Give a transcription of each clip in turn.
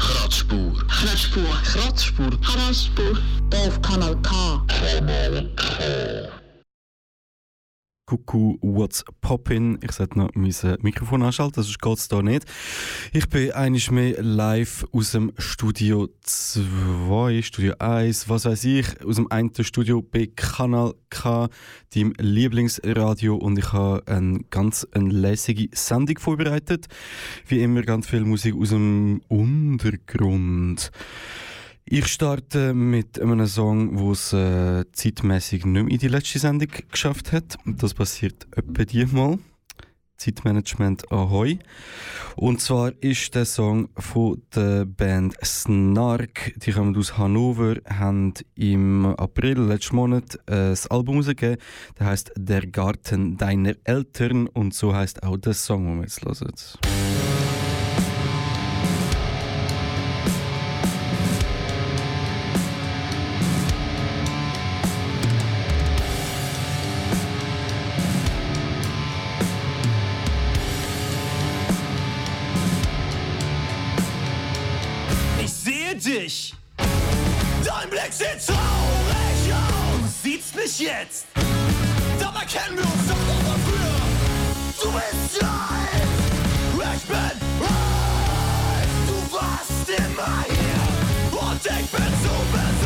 bewegen. Kratzspur. Kratzspur. Kratzspur. Kratzspur. Hier auf Kanal K. Kuckuck, what's poppin? Ich sollte noch mein äh, Mikrofon anschalten, sonst geht es da nicht. Ich bin eigentlich mehr live aus dem Studio 2, Studio 1, was weiß ich, aus dem einen Studio bei Kanal K, deinem Lieblingsradio und ich habe eine ganz eine lässige Sendung vorbereitet. Wie immer ganz viel Musik aus dem Untergrund. Ich starte mit einem Song, wo es äh, zeitmäßig nicht mehr in die letzte Sendung geschafft hat. Das passiert etwa diesmal. Zeitmanagement Ahoi. Und zwar ist der Song von der Band Snark. Die kommen aus Hannover, haben im April letzten Monat äh, das Album rausgegeben. Das heißt Der Garten deiner Eltern und so heißt auch der Song, den wir jetzt hören. Jetzt. Dabei kennen wir uns doch noch von früher. Du bist alt. Ich bin alt. Du warst immer hier. Und ich bin sowieso. Keine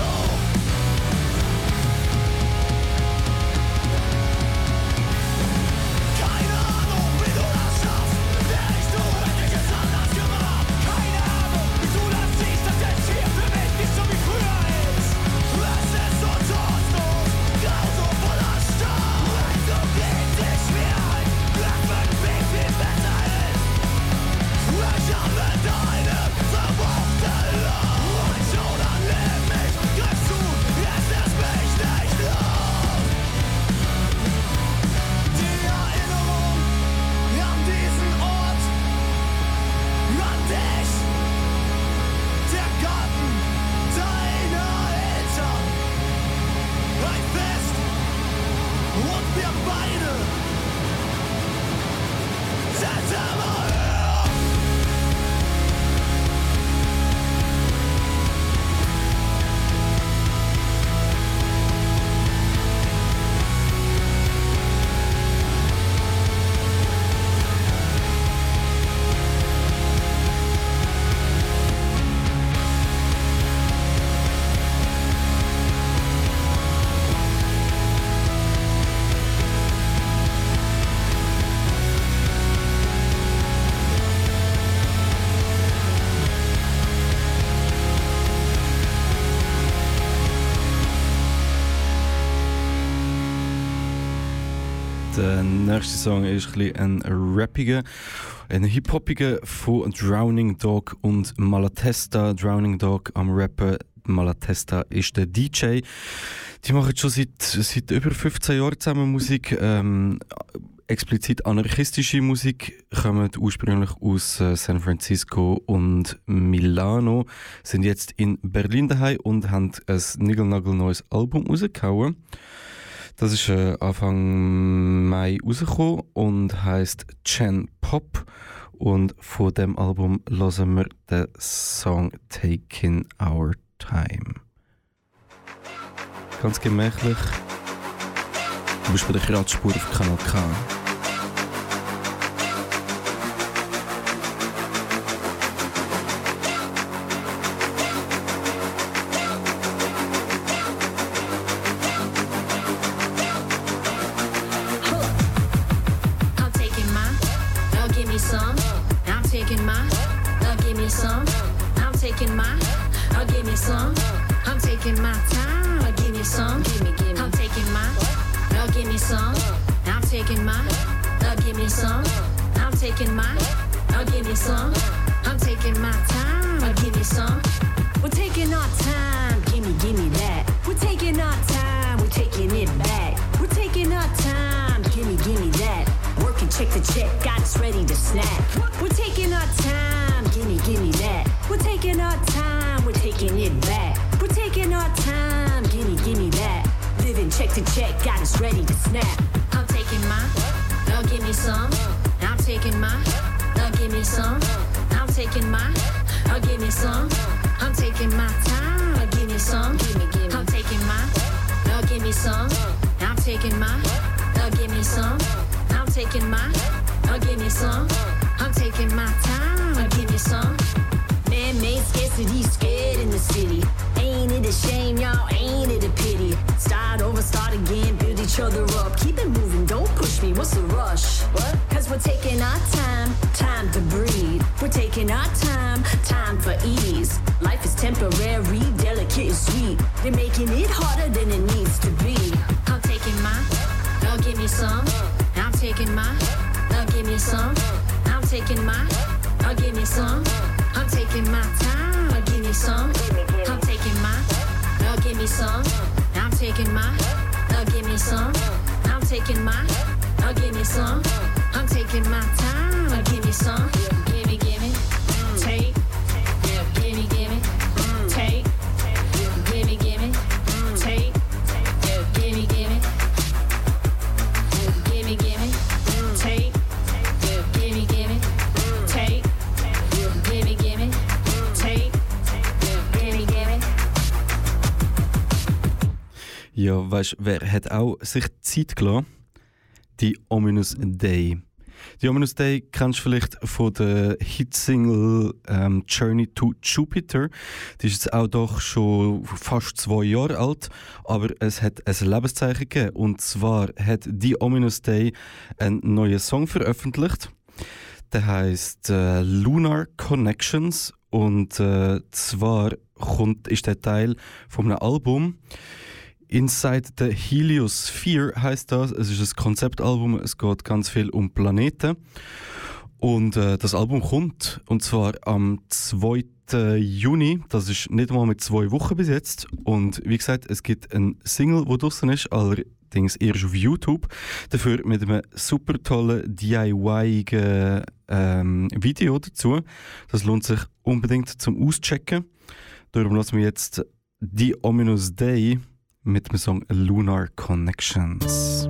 nächste Song ist ein, ein rappiger, ein hip-hoppiger von Drowning Dog und Malatesta. Drowning Dog am Rapper, Malatesta ist der DJ. Die machen schon seit, seit über 15 Jahren zusammen Musik. Ähm, explizit anarchistische Musik, kommen ursprünglich aus äh, San Francisco und Milano, sind jetzt in Berlin daheim und haben ein niegelnagelneues Album rausgehauen. Das ist äh, Anfang Mai rausgekommen und heißt Chen Pop. Und von dem Album hören wir den Song Taking Our Time. Ganz gemächlich. Du bist bei der Kratzspur auf Kanal K. some. I'm taking my time, now give me some. Man-made scarcity, scared in the city. Ain't it a shame, y'all? Ain't it a pity? Start over, start again, build each other up. Keep it moving, don't push me. What's the rush? What? Cause we're taking our time, time to breathe. We're taking our time, time for ease. Life is temporary, delicate and sweet. They're making it harder than it needs to be. I'm taking my, now give me some. Uh. I'm taking my, now give me some. I'm taking my, now give me some. I'm taking my time, now give me some. I'm taking my, now give me some. I'm taking my, now give me some. I'm taking my, give me some. I'm taking my time, now give me some. Ja, weißt wer hat auch sich Zeit gelassen? Die Ominous Day. Die Ominous Day kennst du vielleicht von der Hitsingle ähm, Journey to Jupiter. Die ist jetzt auch doch schon fast zwei Jahre alt, aber es hat ein Lebenszeichen gegeben. Und zwar hat die Ominous Day einen neuen Song veröffentlicht. Der heißt äh, Lunar Connections und äh, zwar kommt, ist der Teil von einem Album. Inside the Heliosphere heißt das. Es ist ein Konzeptalbum. Es geht ganz viel um Planeten. Und äh, das Album kommt und zwar am 2. Juni. Das ist nicht mal mit zwei Wochen bis jetzt. Und wie gesagt, es gibt ein Single, wo draußen ist, allerdings erst auf YouTube. Dafür mit einem super tollen DIY ähm, Video dazu. Das lohnt sich unbedingt zum Auschecken. Darum lassen wir jetzt die Ominous Day mit dem Song Lunar Connections.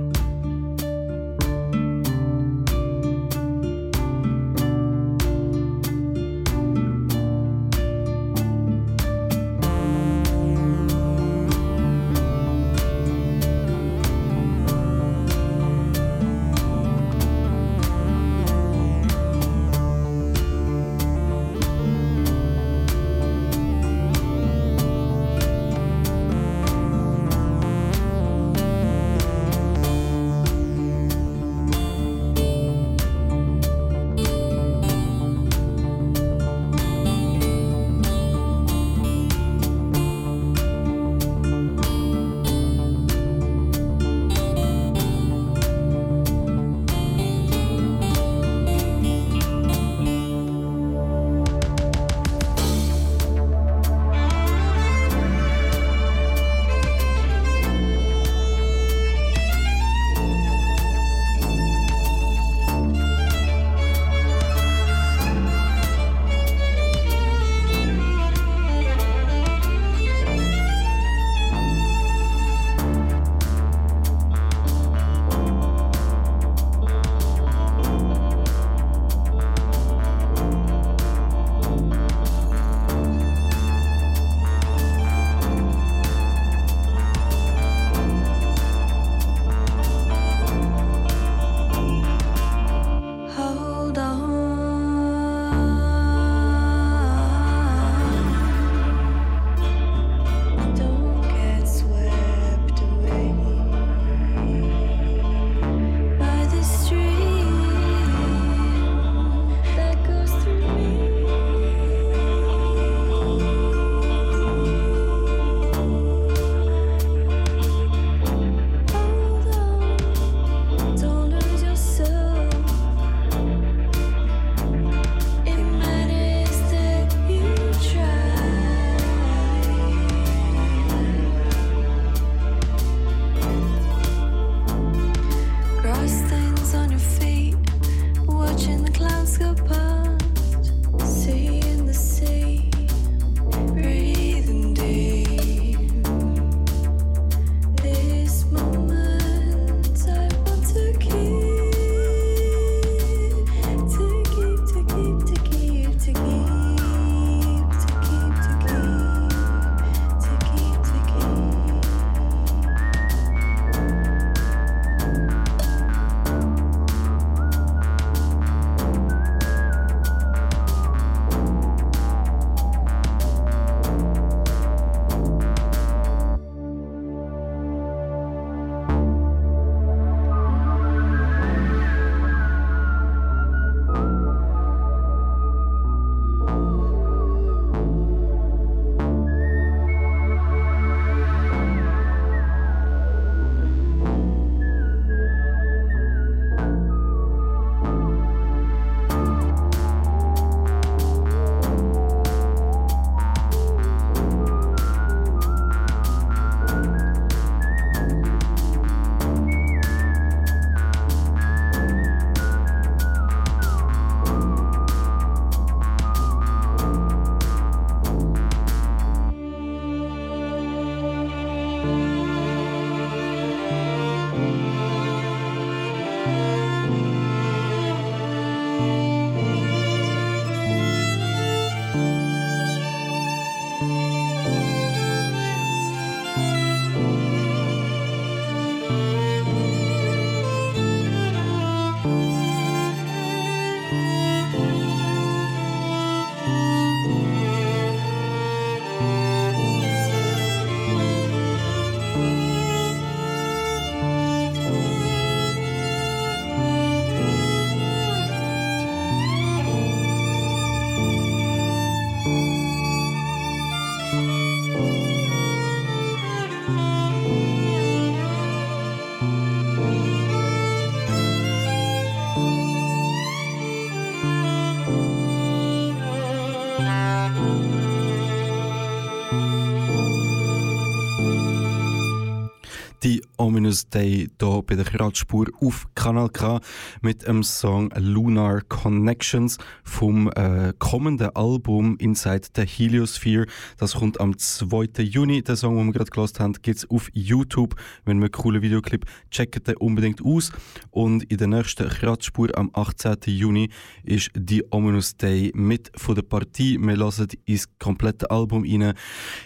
Die Ominous Day hier bei der Radspur auf Kanal K mit dem Song Lunar Connections vom äh, kommenden Album Inside the Heliosphere. Das kommt am 2. Juni. Der Song, den wir gerade gehört haben, gibt es auf YouTube. Wenn wir einen coolen Videoclip checkt den unbedingt aus. Und in der nächsten Radspur am 18. Juni ist die Ominous Day mit von der Partie. Wir hören ins komplette Album rein.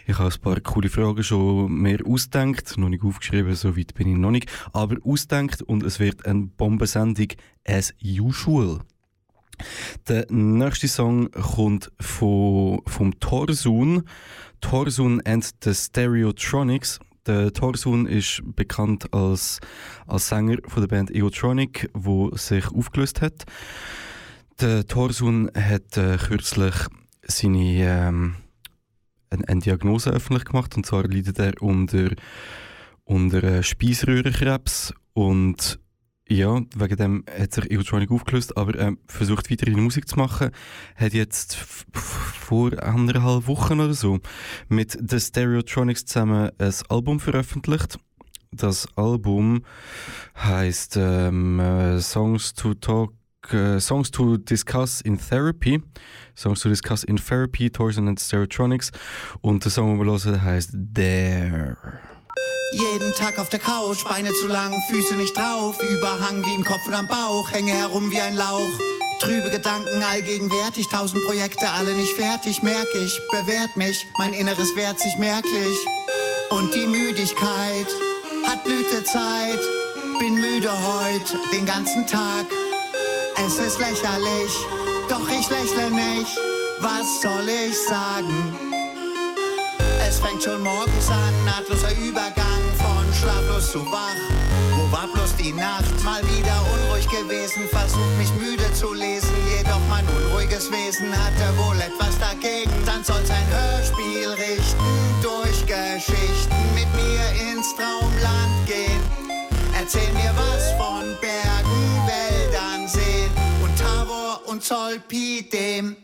Ich habe ein paar coole Fragen schon mehr ausdenkt, noch nicht aufgeschrieben, so weit bin ich noch nicht, aber ausdenkt und es wird eine Bombensendung as usual. Der nächste Song kommt von, vom Torsun. Torsun and the Stereotronics. Der Torsun ist bekannt als, als Sänger von der Band Eotronic, wo sich aufgelöst hat. Der Torsun hat äh, kürzlich seine ähm, eine, eine Diagnose öffentlich gemacht und zwar leidet er unter unter äh, Speiseröhrenkrebs und ja, wegen dem hat sich Electronic aufgelöst, aber er ähm, versucht weiterhin Musik zu machen. Hat jetzt vor anderthalb Wochen oder so mit The Stereotronics zusammen ein Album veröffentlicht. Das Album heißt ähm, äh, Songs to Talk uh, Songs to Discuss in Therapy. Songs to Discuss in Therapy, Torsion and Stereotronics. Und der Song, den wir hören, heißt There. Jeden Tag auf der Couch, Beine zu lang, Füße nicht drauf, Überhang wie im Kopf und am Bauch, hänge herum wie ein Lauch. Trübe Gedanken allgegenwärtig, tausend Projekte, alle nicht fertig, merk ich, bewährt mich, mein Inneres wehrt sich merklich. Und die Müdigkeit hat Blütezeit, bin müde heut, den ganzen Tag. Es ist lächerlich, doch ich lächle nicht, was soll ich sagen? Es fängt schon morgens an, nahtloser Übergang schlaflos zu wach. Wo war bloß die Nacht? Mal wieder unruhig gewesen, versucht mich müde zu lesen. Jedoch mein unruhiges Wesen hatte wohl etwas dagegen. Dann soll's ein Hörspiel richten, durch Geschichten mit mir ins Traumland gehen. Erzähl mir was von Bergen, Wäldern, Seen und Tabor und Zolpidem.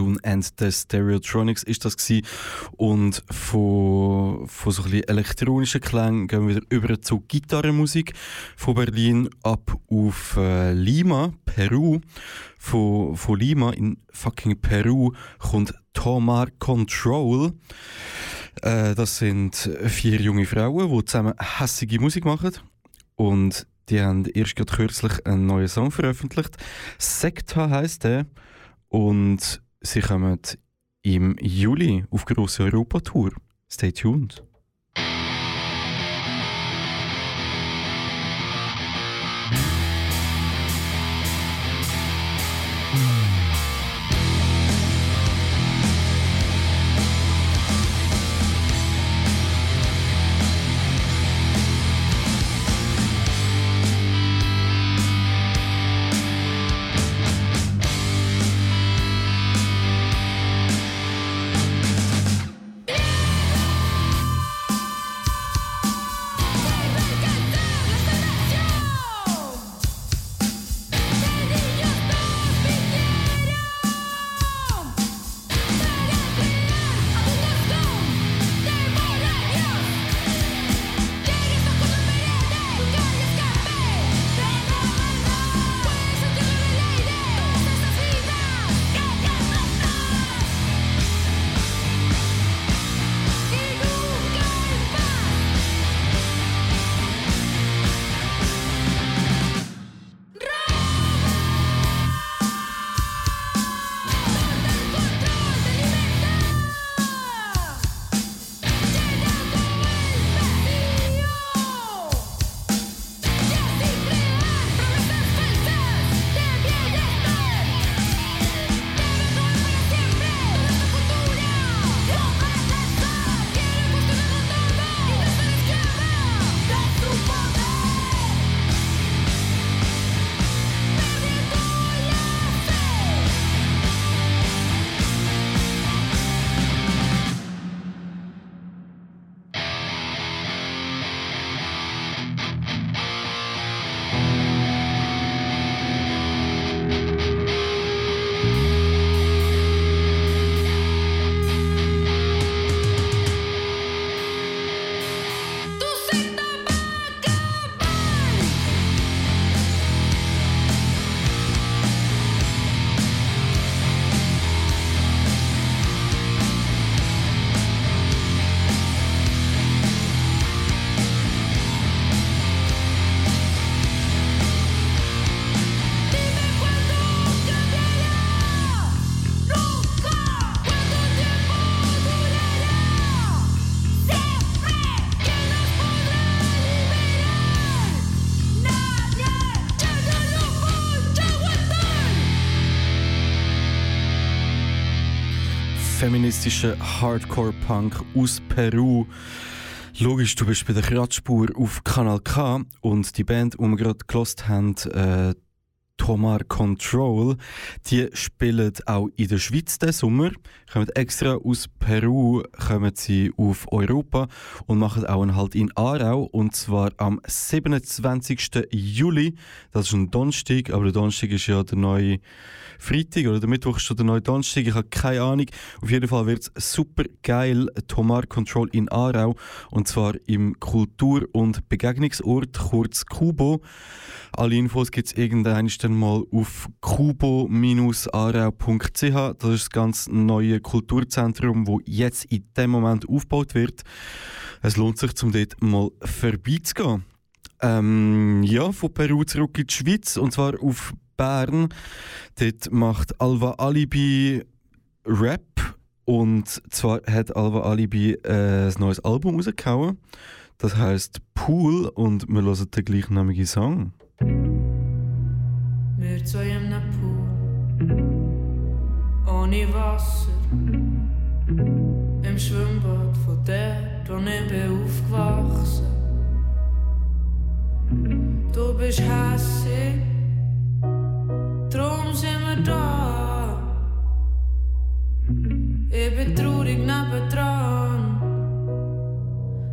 Torsun and the Stereotronics ist das gewesen. Und von, von so ein bisschen elektronischen Klängen gehen wir wieder über zu Gitarrenmusik. Von Berlin ab auf äh, Lima, Peru. Von, von Lima in fucking Peru kommt Tomar Control. Äh, das sind vier junge Frauen, die zusammen hässige Musik machen. Und die haben erst gerade kürzlich einen neuen Song veröffentlicht. Sekta heißt der. Und sie kommen im Juli auf grosse Europa-Tour. Stay tuned. Feministischer Hardcore-Punk aus Peru. Logisch, du bist bei der Kratzspur auf Kanal K und die Band, die wir gerade gelost haben, äh, Tomar Control, die spielen auch in der Schweiz diesen Sommer, kommen extra aus Peru, kommen sie auf Europa und machen auch einen Halt in Aarau und zwar am 27. Juli. Das ist ein Donnerstag, aber der Donnerstag ist ja der neue Freitag oder der Mittwoch ist schon der neue Donnerstag, ich habe keine Ahnung. Auf jeden Fall wird es super geil, Tomar Control in Aarau und zwar im Kultur- und Begegnungsort, kurz Kubo. Alle Infos gibt es irgendwann dann mal auf kubo-arau.ch. Das ist das ganz neue Kulturzentrum, wo jetzt in dem Moment aufgebaut wird. Es lohnt sich, um dort mal vorbeizugehen. Ähm, ja, von Peru zurück in die Schweiz und zwar auf Bern. Dort macht Alva Alibi Rap und zwar hat Alva Alibi äh, ein neues Album rausgehauen. Das heißt Pool und wir hören den gleichnamigen Song. Einem Pool, ohne Wasser, im Schwimmbad von ich bin aufgewachsen. Du bist hässig, drum sind wir da. Ich bin traurig nebendran.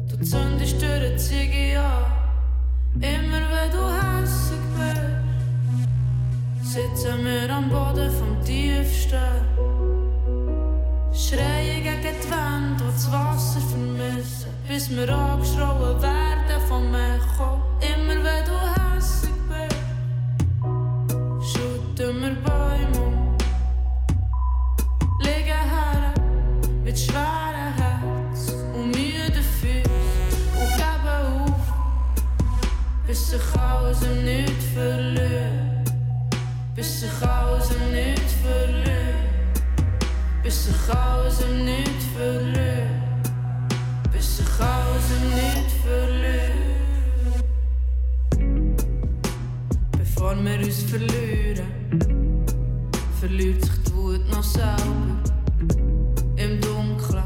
Du zündest durch die Ziege an, immer wenn du hässig sitzen wir am Boden vom tiefsten. Schreie gegen die Wand, die das Wasser vermissen, bis wir angeschrauen werden vom Echo. Immer wenn du hässig bist, schütten wir Bäume um. Liegen her mit schweren Herz und müden Füßen und geben auf, bis sich alles im nichts verliert. Bis sich alles im Nicht verliert. Bis sich alles im Nicht verliert. Bis sich alles im Nicht verliert. Bevor wir uns verlieren, verliert sich die Wut noch selber. Im Dunkeln,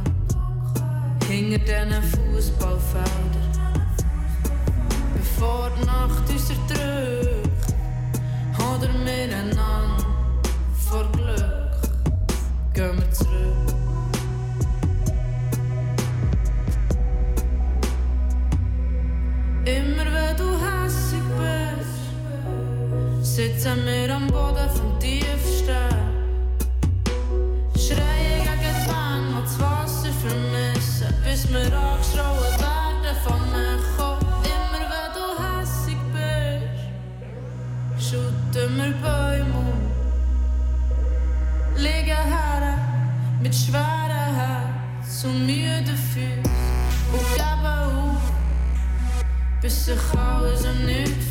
hinter diesen Fußballfeldern. Bevor die Nacht uns erdrückt, oder miteinander vor Glück, gehen wir zurück. Immer wenn du hässig bist, sitzen wir am Boden vom tiefsten. Schreien gegen die Wände und das Wasser vermissen, bis wir angeschrien schütten wir Bäume um. Liegen her mit schweren Herz und müden Füßen und geben auf, bis sich alles im Nicht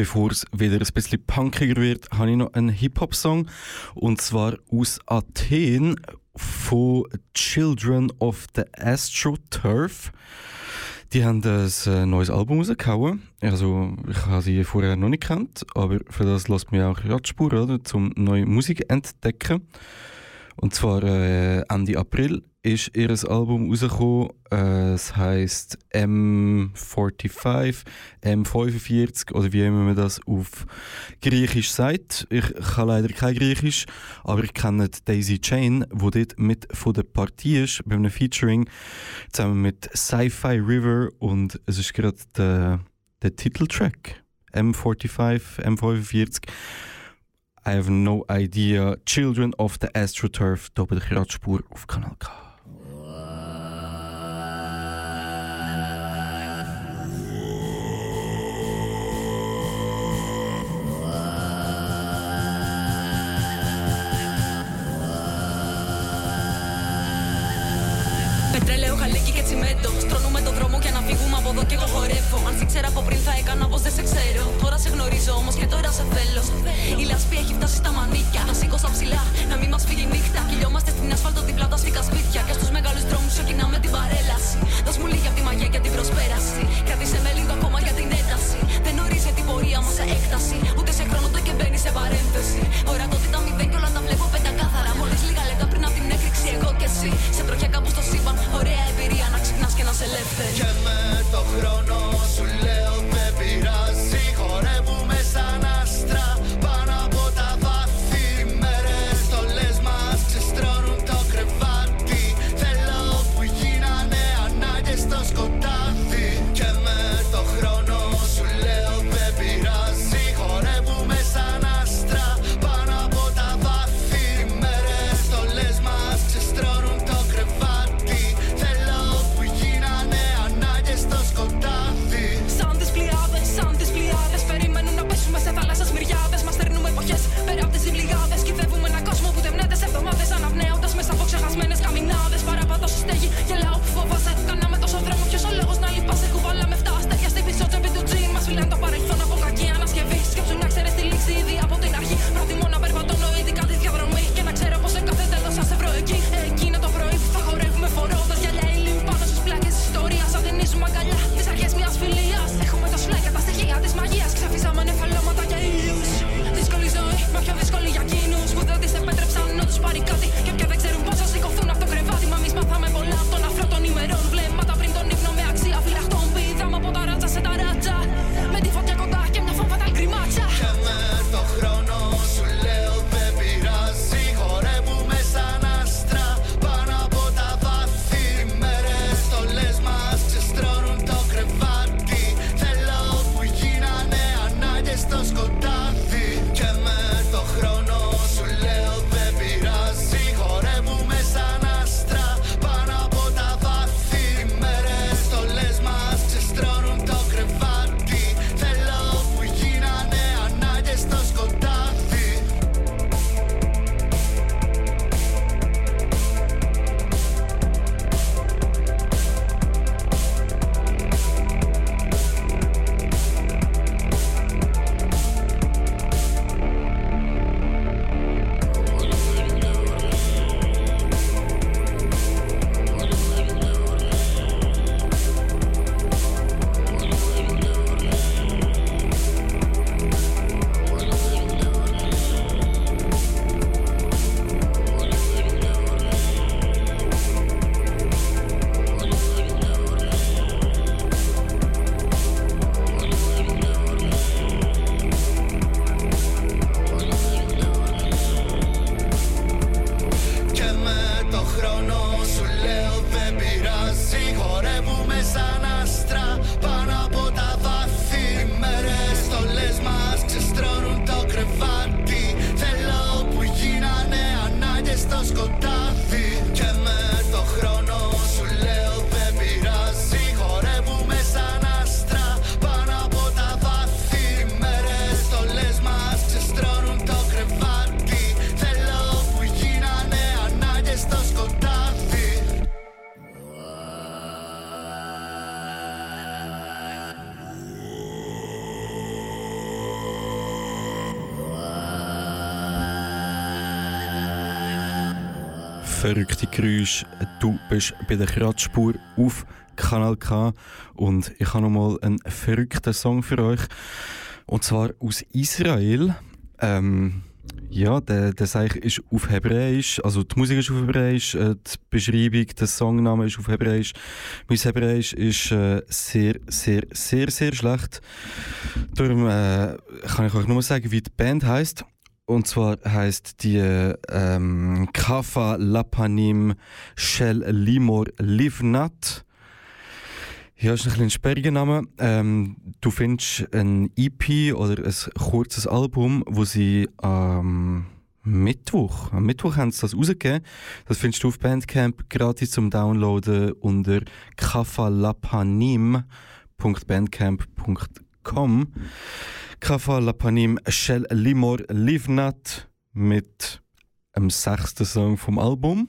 Bevor es wieder ein bisschen punkiger wird, habe ich noch einen Hip-Hop-Song. Und zwar aus Athen von Children of the AstroTurf. Die haben ein äh, neues Album rausgehauen. Also, ich habe sie vorher noch nicht gekannt, aber für das lässt mich auch Radspur, oder? Zum neue Musik entdecken. Und zwar äh, Ende April ist ihr Album rausgekommen. Äh, es heisst M45, M45 oder wie immer man das auf Griechisch sagt. Ich kann leider kein Griechisch, aber ich kenne Daisy Chain, wo dort mit von der Partie ist, bei einem Featuring, zusammen mit Sci-Fi River und es ist gerade der, der Titeltrack. M45, M45. I have no idea. Children of the AstroTurf, bei der Kratzspur auf Kanal K. στα μανίκια. Να σήκω στα ψηλά, να μην μας φύγει η νύχτα. Κυλιόμαστε στην ασφάλτο δίπλα τα σφίκα σπίτια. Και στους μεγάλους δρόμους ξεκινάμε την παρέλαση. Δώσ' μου λίγη από τη μαγεία και την προσπέραση. Κρατήσε με λίγο ακόμα για την ένταση. Δεν ορίζει την πορεία μας σε έκταση. Ούτε σε χρόνο το και μπαίνει σε παρένθεση. Ορατότητα μηδέν και όλα τα βλέπω πεντακάθαρα. Μόλις λίγα λεπτά πριν από την έκρηξη, εγώ και εσύ. Σε τροχιά κάπου στο σύμπαν, ωραία εμπειρία να ξυπνάς και να σε ελεύθερη. Du bist bei der Kratzspur auf Kanal K und ich habe nochmal einen verrückten Song für euch. Und zwar aus Israel. Ähm, ja, der, der Seich ist auf Hebräisch, also die Musik ist auf Hebräisch, äh, die Beschreibung, der Songname ist auf Hebräisch. Mein Hebräisch ist äh, sehr, sehr, sehr, sehr schlecht. Darum äh, kann ich euch nur sagen, wie die Band heißt. Und zwar heißt die ähm, Kafa Lapanim Shel Limor Livnat. Ja, ist ein bisschen ein sperriger Name. Ähm, du findest ein EP oder ein kurzes Album, wo sie am Mittwoch, am Mittwoch haben sie das rausgegeben. Das findest du auf Bandcamp gratis zum Downloaden unter kafalapanim.bandcamp.com. Kafalapanim Shell Limor Livnat mit dem sechsten Song vom Album.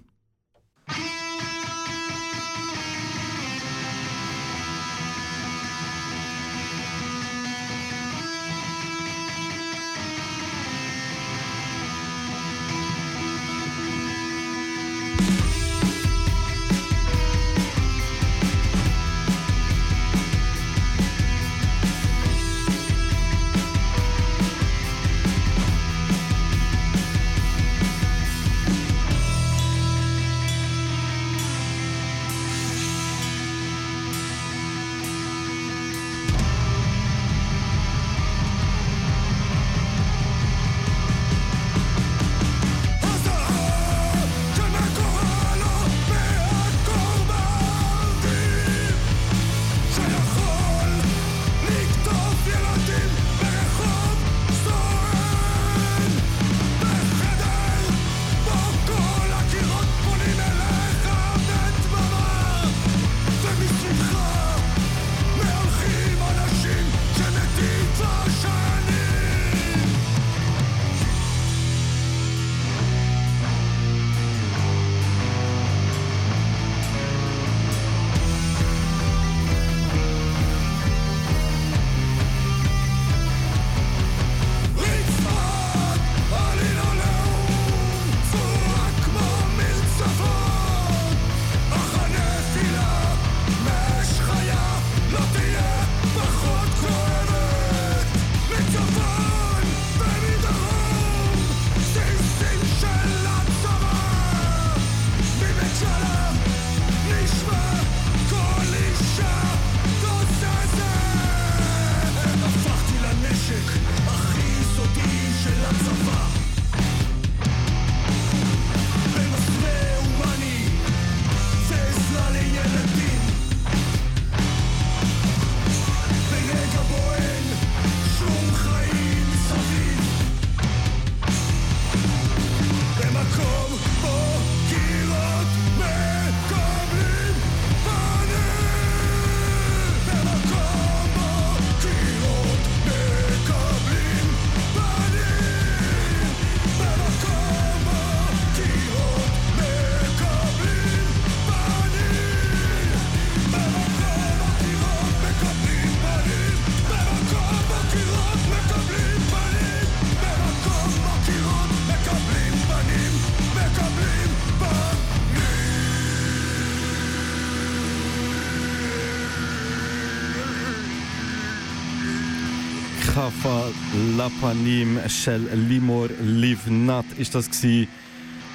Kafa Lapanim Shell Limor Livnat ist das gsi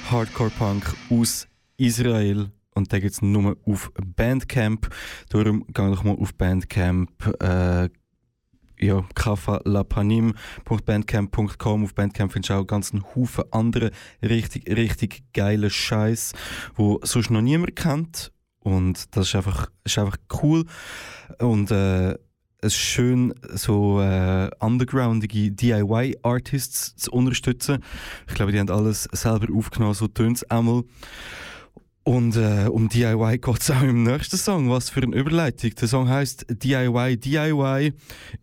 Hardcore Punk aus Israel und da gibt's nur auf Bandcamp. Darum geh doch mal auf Bandcamp. Äh, ja, kafalapanim.bandcamp.com. Auf Bandcamp findest du auch ganz einen Haufen andere richtig, richtig geile Scheiß, wo sonst noch niemand kennt. Und das ist einfach, ist einfach cool. Und äh, es schön, so äh, undergroundige DIY-Artists zu unterstützen. Ich glaube, die haben alles selber aufgenommen, so tönt es einmal. Und äh, um DIY geht es auch im nächsten Song. Was für eine Überleitung. Der Song heißt DIY DIY,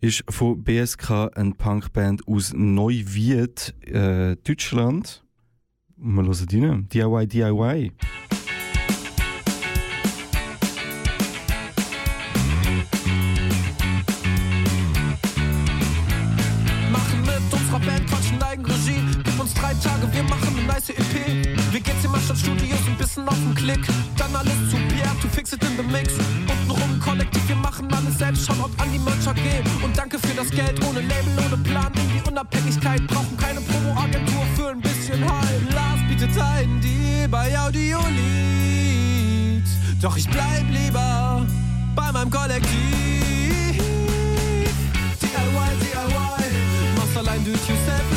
ist von BSK, eine Punkband aus Neuwied, äh, Deutschland. Wir hören rein. DIY DIY. Studios ein bisschen auf den Klick. Dann alles zu Pierre, to fix it in the mix. Untenrum kollektiv, wir machen alles selbst. Shoutout an die Merch AG. Und danke für das Geld, ohne Label, ohne Plan. In die Unabhängigkeit, brauchen keine Promo-Agentur für ein bisschen Hype. Lars bietet ein Deal bei Audiolied. Doch ich bleib lieber bei meinem Kollektiv. DIY, DIY, allein do it yourself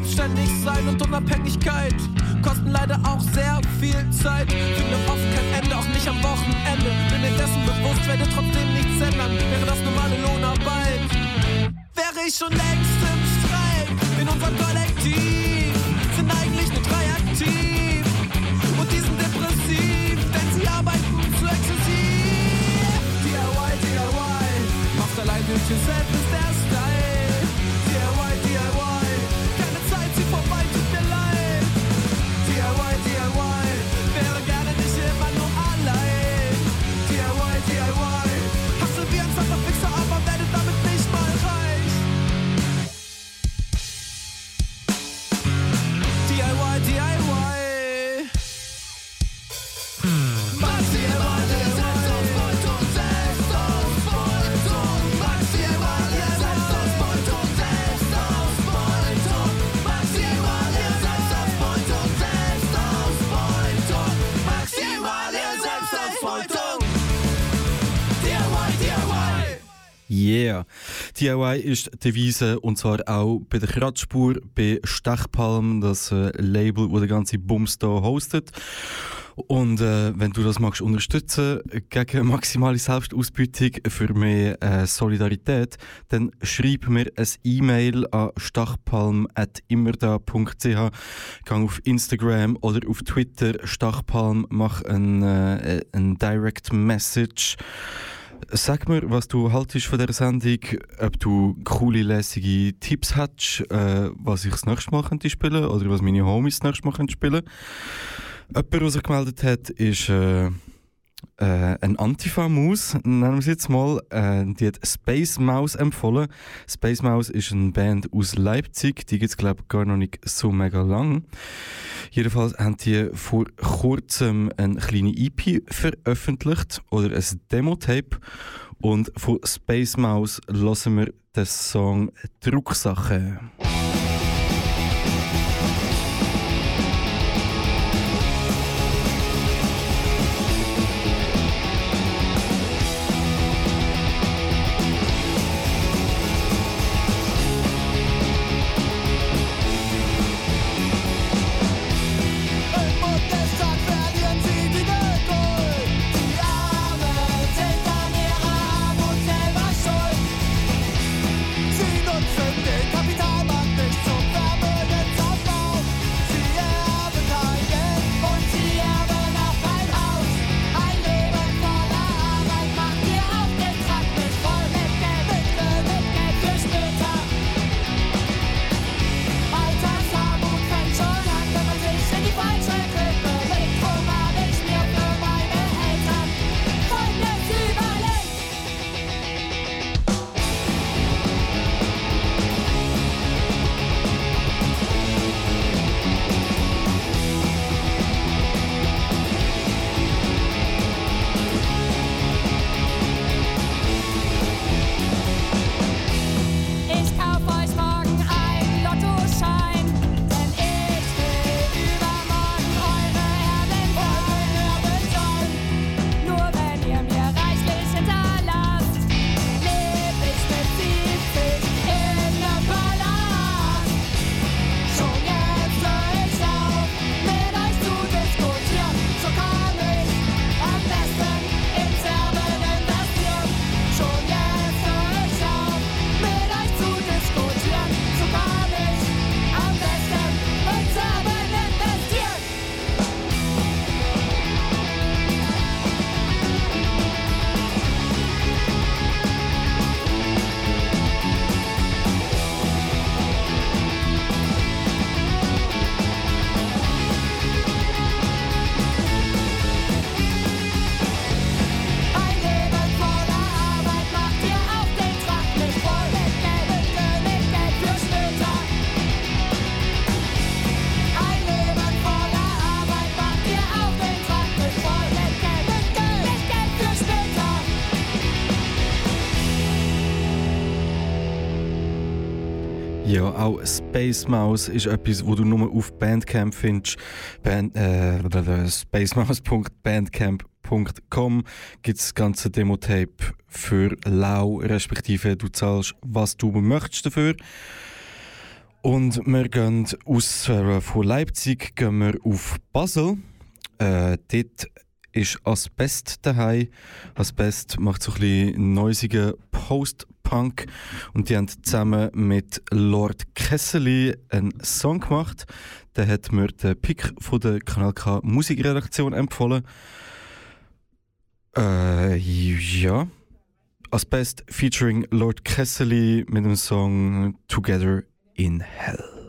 Selbstständig sein und Unabhängigkeit kosten leider auch sehr viel Zeit. Finde oft kein Ende, auch nicht am Wochenende. Bin mir dessen bewusst, werde trotzdem nichts ändern. Wäre das normale Lohnarbeit, wäre ich schon längst im Streik. In unserem Kollektiv sind eigentlich nur drei aktiv. Und die sind depressiv, denn sie arbeiten zu exzessiv. DIY, DIY, macht allein durch yourself ist DIY ist die Devise und zwar auch bei der Kratzspur, bei Stechpalm, das äh, Label, wo der ganze Bums da hostet. Und äh, wenn du das magst unterstützen gegen maximale Selbstausbeutung für mehr äh, Solidarität, dann schreib mir ein E-Mail an stachpalm.immerda.ch Geh auf Instagram oder auf Twitter Stachpalm, mach ein, äh, ein Direct Message. Sag mir, was du haltest von dieser Sendung, ob du coole, lässige Tipps hast, äh, was ich das nächste Mal könnte spielen oder was meine Homies das nächste Mal könnten spielen. Jemand, der sich gemeldet hat, ist äh, äh, ein Antifa-Maus, nennen wir sie jetzt mal. Äh, die hat Space Mouse empfohlen. Space Mouse ist eine Band aus Leipzig, die gibt es glaube ich gar noch nicht so mega lang. Jedenfalls haben die vor kurzem eine kleine EP veröffentlicht oder ein Demo-Tape. Und von Space Mouse hören wir den Song Drucksache. Auch Space Mouse ist etwas, wo du nur auf Bandcamp findest. Band, äh, spacemouse.bandcamp.com gibt das ganze Demo-Tape für lau, respektive du zahlst, was du möchtest dafür. Und wir gehen aus äh, von Leipzig gehen wir auf Basel. Äh, dort ist Asbest daheim. Asbest macht so ein bisschen neusigen Post-Punk und die haben zusammen mit Lord Kessely einen Song gemacht. Der hat mir der Pick von der Kanal K Musikredaktion empfohlen. Äh, ja. Asbest featuring Lord Kessely mit dem Song Together in Hell.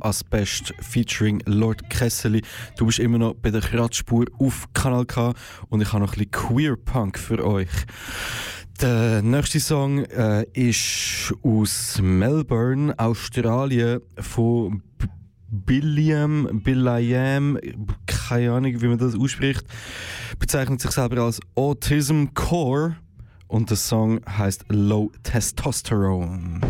Asbest featuring Lord Kessely. Du bist immer noch bei der Kratzspur auf Kanal K und ich habe noch ein bisschen Queer Punk für euch. Der nächste Song äh, ist aus Melbourne, Australien, von Billiam, Billiam, keine Ahnung, wie man das ausspricht, bezeichnet sich selber als Autism Core und der Song heißt Low Testosterone.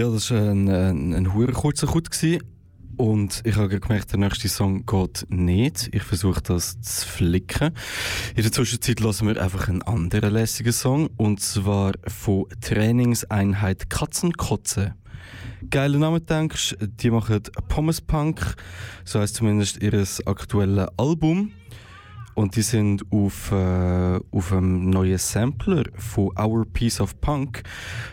Ja, das war ein, ein, ein hure kurzer. Gewesen. Und ich habe gemerkt, der nächste Song geht nicht. Ich versuche das zu flicken. In der Zwischenzeit lassen wir einfach einen anderen lässigen Song. Und zwar von Trainingseinheit Katzenkotze. Geiler Name, denkst Die machen Pommes Punk. So heißt zumindest ihr aktuelles Album. Und die sind auf, äh, auf einem neuen Sampler von Our Piece of Punk.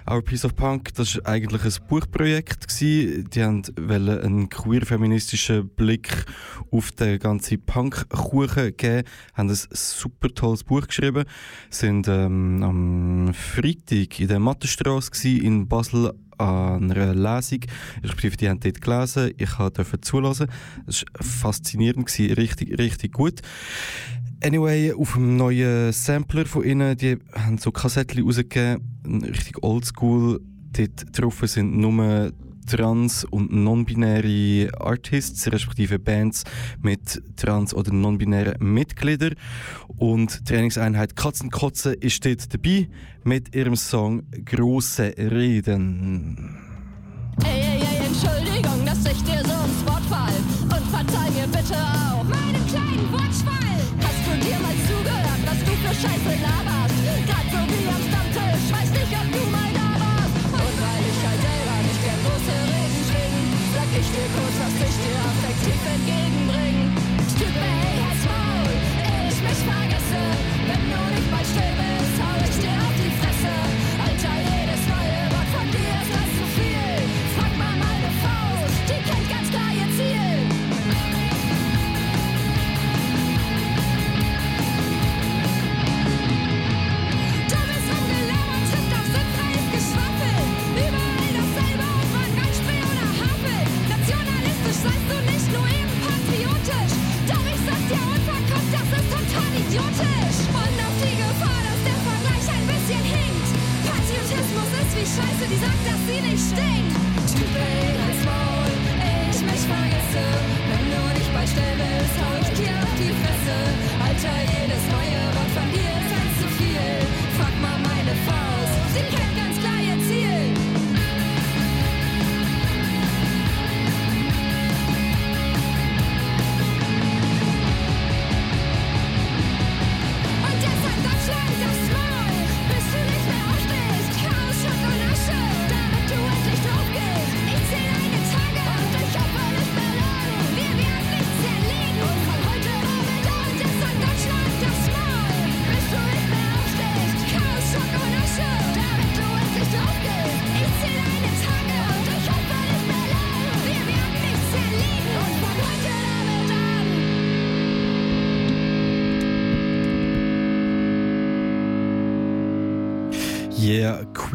Our Piece of Punk, das war eigentlich ein Buchprojekt. Gewesen. Die haben einen queer-feministischen Blick auf den ganzen Punk-Kuchen geben, haben ein super tolles Buch geschrieben, sind ähm, am Freitag in der Mattenstraße in Basel an einer Lesung, respektive die haben dort gelesen, ich durfte zulassen. Es war faszinierend, gewesen, richtig, richtig gut. Anyway, auf dem neuen Sampler von ihnen, die haben so Kassettchen rausgegeben, richtig oldschool. Dort drauf sind nur trans- und non-binäre Artists, respektive Bands mit trans- oder non-binären Mitgliedern. Und Trainingseinheit Katzenkotze ist dort dabei mit ihrem Song Große Reden.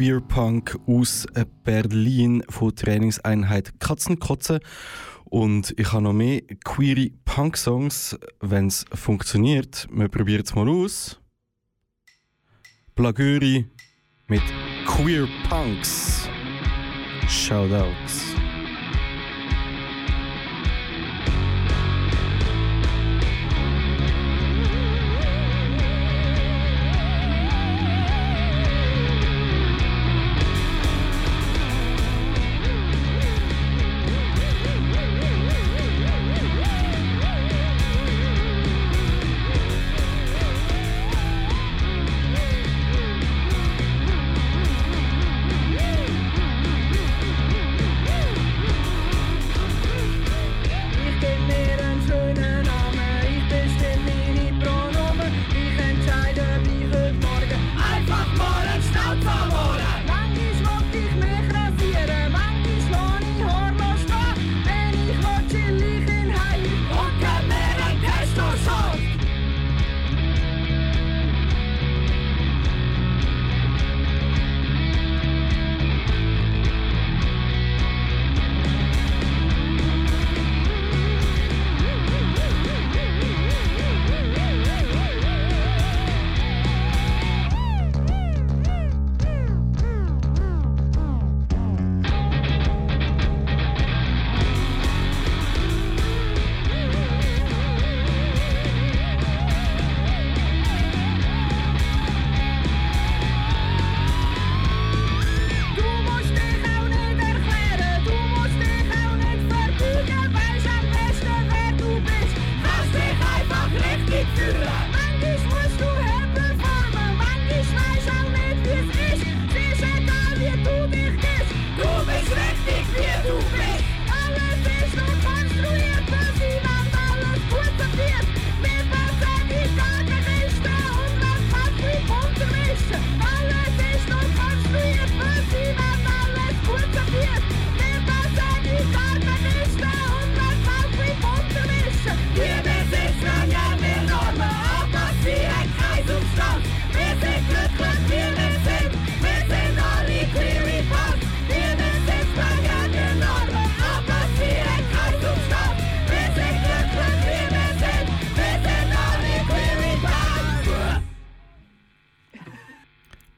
Queer Punk aus Berlin von Trainingseinheit Katzenkotze. Und ich habe noch mehr queere Punk-Songs, wenn es funktioniert. Wir probieren es mal aus. Blagöri mit Queer Punks. Shoutouts.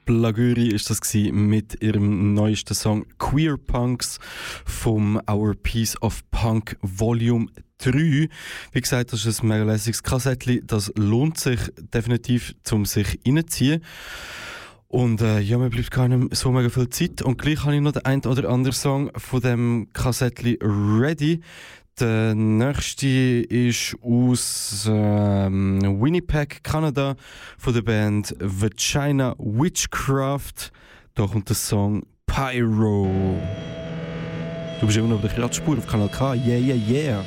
Blaguri ist das mit ihrem neuesten Song Queer Punks vom Our Piece of Punk Volume 3. Wie gesagt, das ist ein mega lässiges Kassettchen. Das lohnt sich definitiv, zum sich reinziehen. Und äh, ja, mir bleibt mehr so mega viel Zeit. Und gleich habe ich noch den ein oder anderen Song von dem Kassettchen ready. Der nächste ist aus ähm, Winnipeg, Kanada, von der Band Vagina Witchcraft. Da kommt der Song Pyro. Du bist immer noch auf der Kratzspur auf Kanal K. Yeah, yeah, yeah.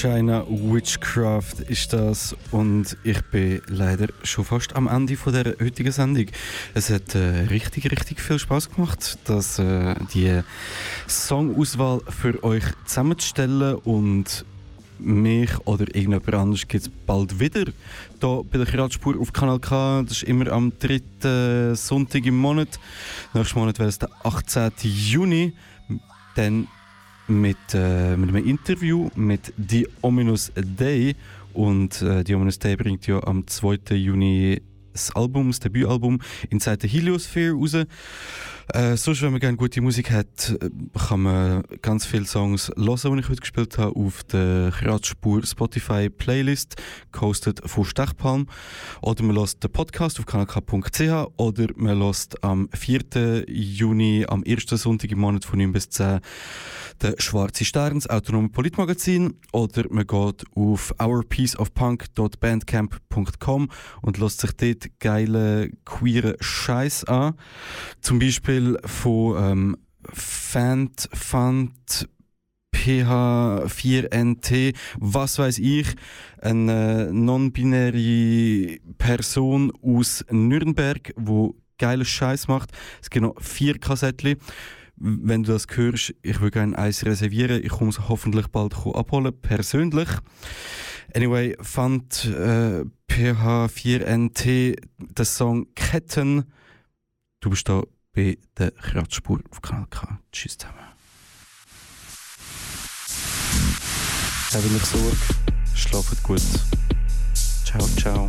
China Witchcraft ist das und ich bin leider schon fast am Ende von der heutigen Sendung. Es hat äh, richtig, richtig viel Spaß gemacht, das, äh, die Songauswahl für euch zusammenzustellen und mich oder irgendjemand anderes gibt es bald wieder hier bei der Kratzspur auf Kanal K. Das ist immer am dritten Sonntag im Monat. Nächsten Monat wäre es der 18. Juni. Dann mit, äh, mit einem Interview mit The Ominous Day. Und äh, The Ominous Day bringt ja am 2. Juni das Album, das Debütalbum Inside the Heliosphere raus. Äh, sonst, wenn man gerne gute Musik hat, äh, kann man ganz viele Songs hören, die ich heute gespielt habe, auf der Kratzspur Spotify Playlist, gehostet von Stechpalm. Oder man lässt den Podcast auf kanalk.ch oder man lässt am 4. Juni, am ersten Sonntag im Monat von 9 bis 10, der Schwarze Stern, das autonome Politmagazin. Oder man geht auf ourpieceofpunk.bandcamp.com und lässt sich dort geile, queere Scheiß an. Zum Beispiel von ähm, Fant, Fant, PH4NT, was weiß ich, eine non-binäre Person aus Nürnberg, wo geiles Scheiß macht. Es gibt noch vier Kassettchen. Wenn du das hörst, ich will gerne eins reservieren. Ich komme es hoffentlich bald abholen, persönlich. Anyway, fand äh, PH4NT den Song Ketten. Du bist da bei der Kratzspur auf Kanal K. Tschüss zusammen. Habt euch Sorge, schlaft gut. Ciao, ciao.